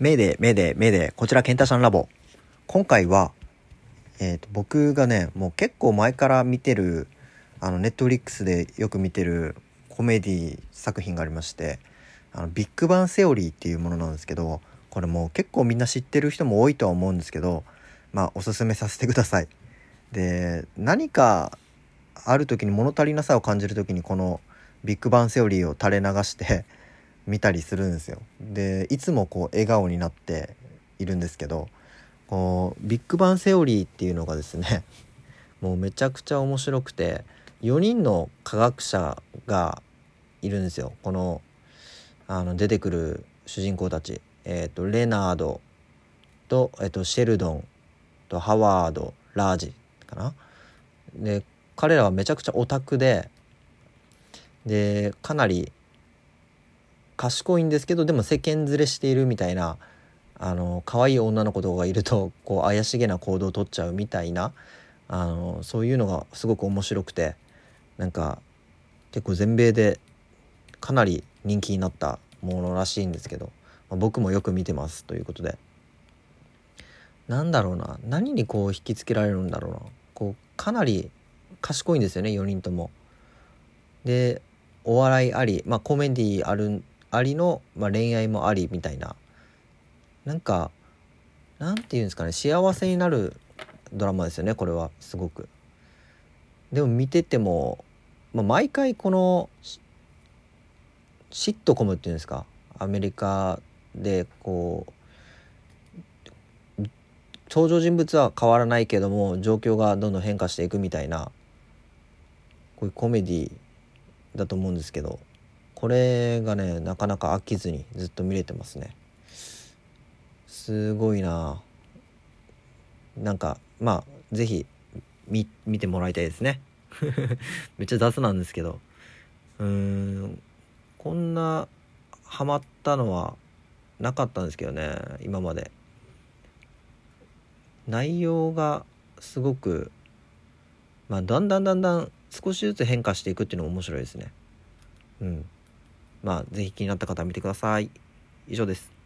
メーデー、メーデー、メーデー、こちらケンタシャンラボ。今回は、えっ、と、僕がね、もう結構前から見てる、あの、ネットフリックスでよく見てるコメディ作品がありまして、あの、ビッグバンセオリーっていうものなんですけど、これもう結構みんな知ってる人も多いとは思うんですけど、まあ、おすすめさせてください。で、何かある時に物足りなさを感じる時にこのビッグバンセオリーを垂れ流して見たりするんですよ。でいつもこう笑顔になっているんですけどこうビッグバンセオリーっていうのがですね もうめちゃくちゃ面白くて4人の科学者がいるんですよこのあの出てくる主人公たち。えーと、レナードと,、えーとシェルドンとハワードラージかな。で彼らはめちゃくちゃオタクででかなり賢いんですけどでも世間連れしているみたいなあの可愛い女の子とかがいると こう怪しげな行動をとっちゃうみたいなあのそういうのがすごく面白くてなんか結構全米でかなり人気になったものらしいんですけど、まあ、僕もよく見てますということでなんだろうな何にこう引きつけられるんだろうなこうかなり賢いんですよね4人とも。でお笑いあり、まあ、コメディあるありの、まあ、恋愛もありみたいな。なんかなんて言うんですかね。幸せになるドラマですよねこれは。すごく。でも見てても、まあ、毎回このシットコムっていうんですか。アメリカでこう登場人物は変わらないけども状況がどんどん変化していくみたいなこういうコメディだと思うんですけど。これがねなかなか飽きずにずっと見れてますね。すごいな。なんかまあ是非見てもらいたいですね。めっちゃ雑なんですけど。うーんこんなハマったのはなかったんですけどね今まで。内容がすごくまあだんだんだんだん少しずつ変化していくっていうのも面白いですね。うん。まあぜひ気になった方は見てください。以上です。